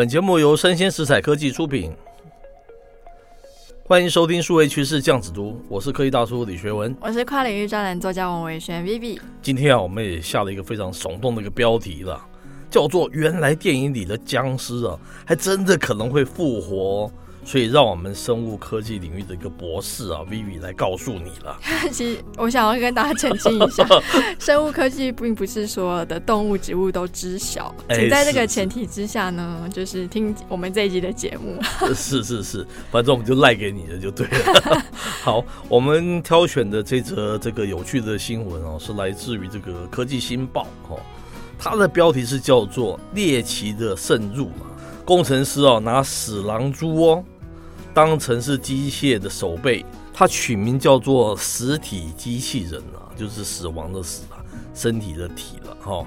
本节目由生鲜食材科技出品，欢迎收听数位趋势酱子读，我是科技大叔李学文，我是跨领域专栏作家王维轩 Vivi。今天啊，我们也下了一个非常耸动的一个标题了，叫做“原来电影里的僵尸啊，还真的可能会复活”。所以，让我们生物科技领域的一个博士啊，Vivi 来告诉你了。其实，我想要跟大家澄清一下，生物科技并不是所有的动物、植物都知晓。请在这个前提之下呢，就是听我们这一集的节目。是是是，反正我们就赖给你的就对了。好，我们挑选的这则这个有趣的新闻哦，是来自于这个科技新报哦，它的标题是叫做“猎奇的渗入”嘛。工程师哦，拿死狼蛛哦当成是机械的手背，它取名叫做“实体机器人”啊，就是死亡的死啊，身体的体了哈。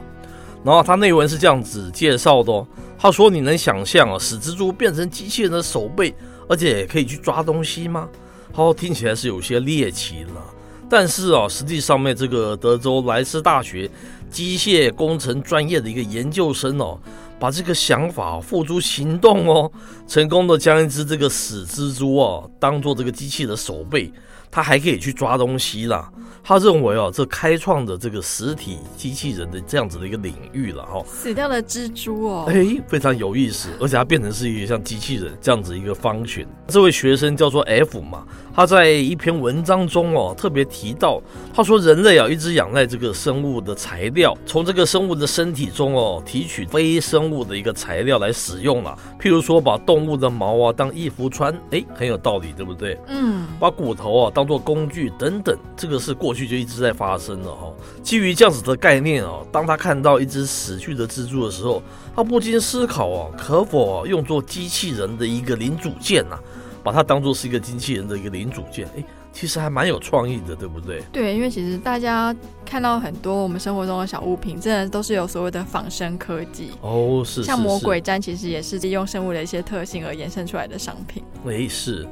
然后它内文是这样子介绍的哦，他说：“你能想象啊，死蜘蛛变成机器人的手背，而且可以去抓东西吗？”好，听起来是有些猎奇了。但是啊，实际上面这个德州莱斯大学机械工程专业的一个研究生哦。把这个想法付诸行动哦，成功的将一只这个死蜘蛛哦当做这个机器的手背，它还可以去抓东西啦。他认为哦，这开创的这个实体机器人的这样子的一个领域了哈。死掉的蜘蛛哦，哎，非常有意思，而且它变成是一个像机器人这样子一个 function。这位学生叫做 F 嘛，他在一篇文章中哦特别提到，他说人类啊一直仰赖这个生物的材料，从这个生物的身体中哦提取非生物的一个材料来使用了。譬如说把动物的毛啊当衣服穿，哎，很有道理，对不对？嗯，把骨头啊当做工具等等，这个是过。去就一直在发生的哈。基于这样子的概念哦，当他看到一只死去的蜘蛛的时候，他不禁思考哦，可否用作机器人的一个零组件啊，把它当做是一个机器人的一个零组件？哎，其实还蛮有创意的，对不对？对，因为其实大家看到很多我们生活中的小物品，真的都是有所谓的仿生科技哦，是，像魔鬼毡，其实也是利用生物的一些特性而衍生出来的商品。哎，是。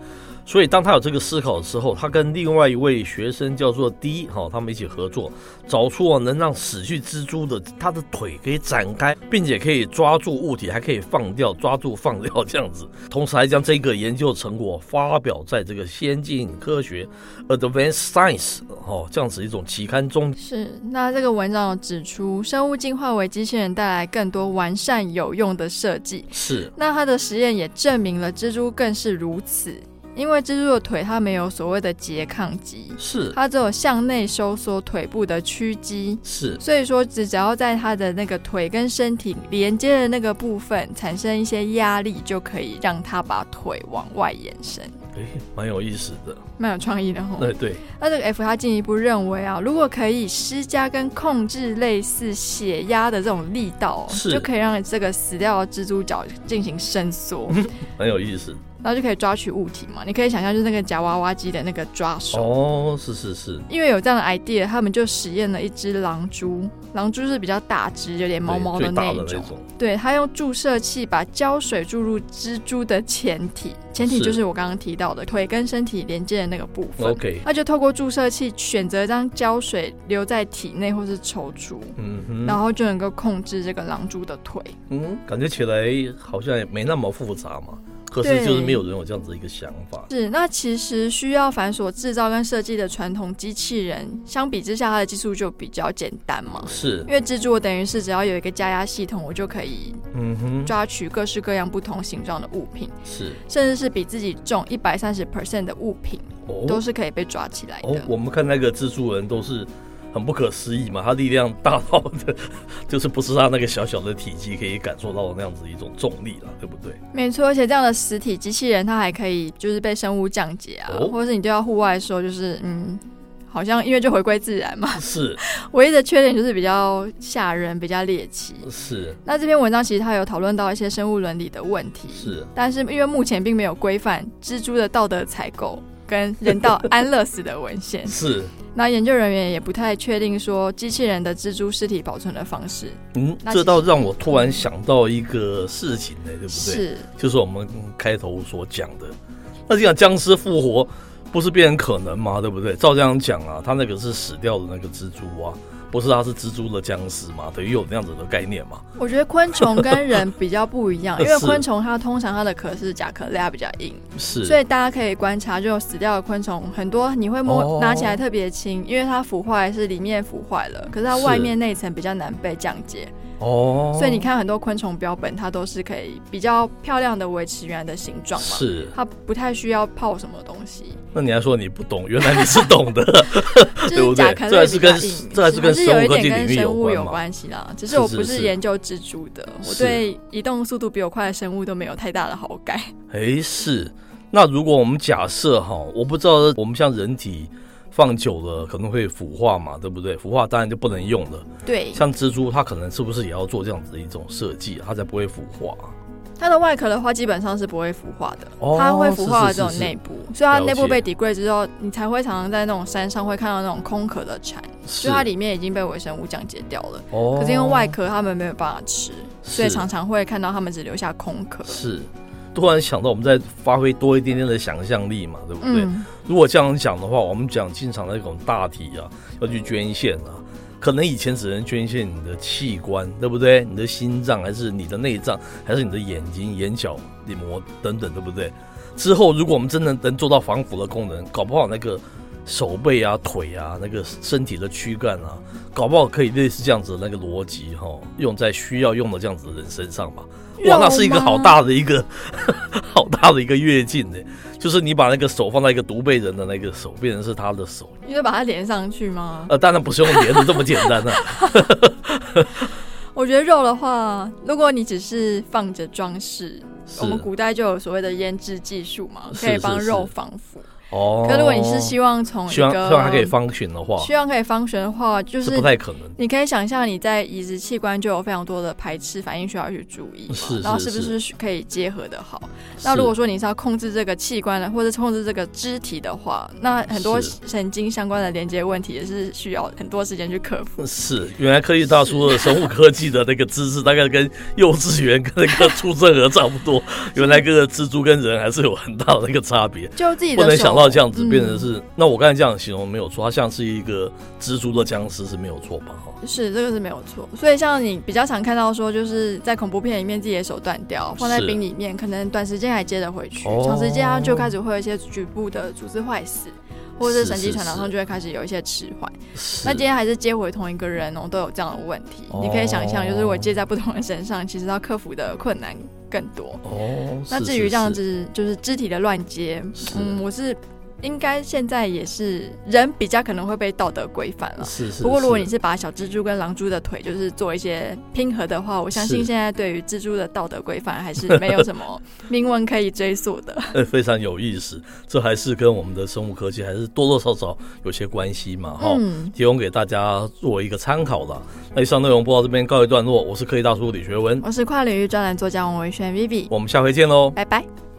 所以，当他有这个思考的时候，他跟另外一位学生叫做 D 哈，他们一起合作，找出能让死去蜘蛛的它的腿可以展开，并且可以抓住物体，还可以放掉，抓住放掉这样子。同时，还将这个研究成果发表在这个先进科学 Advanced Science 哦这样子一种期刊中。是。那这个文章指出，生物进化为机器人带来更多完善有用的设计。是。那他的实验也证明了蜘蛛更是如此。因为蜘蛛的腿它没有所谓的拮抗肌，是它只有向内收缩腿部的屈肌，是所以说只只要在它的那个腿跟身体连接的那个部分产生一些压力，就可以让它把腿往外延伸。哎，蛮有意思的，蛮有创意的哈。对对。那这个 F 他进一步认为啊，如果可以施加跟控制类似血压的这种力道，就可以让这个死掉的蜘蛛脚进行伸缩，很有意思。然后就可以抓取物体嘛，你可以想象就是那个夹娃娃机的那个抓手哦，是是是。因为有这样的 idea，他们就实验了一只狼蛛，狼蛛是比较大只，有点毛毛的那一种。对，对，他用注射器把胶水注入蜘蛛的前体，前体就是我刚刚提到的腿跟身体连接的那个部分。OK，那就透过注射器选择将胶水留在体内或是抽出，嗯哼，然后就能够控制这个狼蛛的腿。嗯，感觉起来好像也没那么复杂嘛。可是就是没有人有这样子一个想法。是，那其实需要繁琐制造跟设计的传统机器人，相比之下，它的技术就比较简单嘛。是，因为蜘蛛我等于是只要有一个加压系统，我就可以嗯哼抓取各式各样不同形状的物品。是，甚至是比自己重一百三十 percent 的物品，都是可以被抓起来的。哦，我们看那个蜘蛛人都是。很不可思议嘛，它力量大到的，就是不是它那个小小的体积可以感受到的那样子一种重力了，对不对？没错，而且这样的实体机器人，它还可以就是被生物降解啊，哦、或者是你丢到户外的时候，就是嗯，好像因为就回归自然嘛。是，唯一的缺点就是比较吓人，比较猎奇。是。那这篇文章其实它有讨论到一些生物伦理的问题。是。但是因为目前并没有规范蜘蛛的道德采购跟人道安乐死的文献。是。那研究人员也不太确定说机器人的蜘蛛尸体保存的方式。嗯，这倒让我突然想到一个事情呢，对不对？是，就是我们开头所讲的。那这样僵尸复活不是变成可能吗？对不对？照这样讲啊，他那个是死掉的那个蜘蛛啊，不是它是蜘蛛的僵尸嘛？等于有那样子的概念嘛？我觉得昆虫跟人比较不一样，因为昆虫它通常它的壳是甲壳类，它比较硬，是，所以大家可以观察，就死掉的昆虫很多，你会摸、哦、拿起来特别轻，因为它腐坏是里面腐坏了，可是它外面那层比较难被降解。哦，所以你看很多昆虫标本，它都是可以比较漂亮的维持原来的形状嘛，是，它不太需要泡什么东西。那你还说你不懂，原来你是懂的，就是甲壳类比较硬，这还是跟生物科技领域有关有关系啦。只是我不是研究蜘蛛的，我对移动速度比我快的生物都没有太大的好感。哎，是。那如果我们假设哈，我不知道我们像人体。放久了可能会腐化嘛，对不对？腐化当然就不能用了。对，像蜘蛛，它可能是不是也要做这样子的一种设计，它才不会腐化？它的外壳的话，基本上是不会腐化的。哦，它会腐化的这种内部，所以它内部被 degrade 之后，你才会常常在那种山上会看到那种空壳的蝉，就它里面已经被微生物降解掉了。哦，可是因为外壳它们没有办法吃，所以常常会看到它们只留下空壳。是。突然想到，我们再发挥多一点点的想象力嘛，对不对？嗯、如果这样讲的话，我们讲进场那种大体啊，要去捐献啊，可能以前只能捐献你的器官，对不对？你的心脏，还是你的内脏，还是你的眼睛、眼角黏膜等等，对不对？之后，如果我们真的能做到防腐的功能，搞不好那个手背啊、腿啊、那个身体的躯干啊，搞不好可以类似这样子的那个逻辑哈，用在需要用的这样子的人身上吧。哇，那是一个好大的一个，好大的一个跃进呢。就是你把那个手放在一个独背人的那个手，变成是他的手，你会把它连上去吗？呃，当然不是用连的这么简单的、啊。我觉得肉的话，如果你只是放着装饰，我们古代就有所谓的腌制技术嘛，可以帮肉防腐。是是是哦，可如果你是希望从希望希望它可以 function 的话，希望可以 function 的话，就是，不太可能。你可以想象你在移植器官就有非常多的排斥反应需要去注意然后是不是可以结合的好？那如果说你是要控制这个器官的，或者控制这个肢体的话，那很多神经相关的连接问题也是需要很多时间去克服。是，原来科技大叔的生物科技的那个知识大概跟幼稚园跟那个出生儿差不多。原来这个蜘蛛跟人还是有很大的一个差别，就自己的想到。这样子变成是，嗯、那我刚才这样形容没有错，它像是一个蜘蛛的僵尸是没有错吧？是这个是没有错。所以像你比较常看到说，就是在恐怖片里面自己的手断掉，放在冰里面，可能短时间还接得回去，长时间它就开始会有一些局部的组织坏死，或者是神经传导上就会开始有一些迟缓。那今天还是接回同一个人哦，都有这样的问题。你可以想象，就是我接在不同人身上，其实要克服的困难更多。哦，那至于这样子就是肢体的乱接，嗯，我是。应该现在也是人比较可能会被道德规范了。是是，是。不过如果你是把小蜘蛛跟狼蛛的腿就是做一些拼合的话，我相信现在对于蜘蛛的道德规范还是没有什么明文可以追溯的。非常有意思，这还是跟我们的生物科技还是多多少少有些关系嘛。哈、嗯，提供给大家作为一个参考了。那以上内容播到这边告一段落，我是科技大叔李学文，我是跨领域专栏作家王维轩 Vivi，我们下回见喽，拜拜。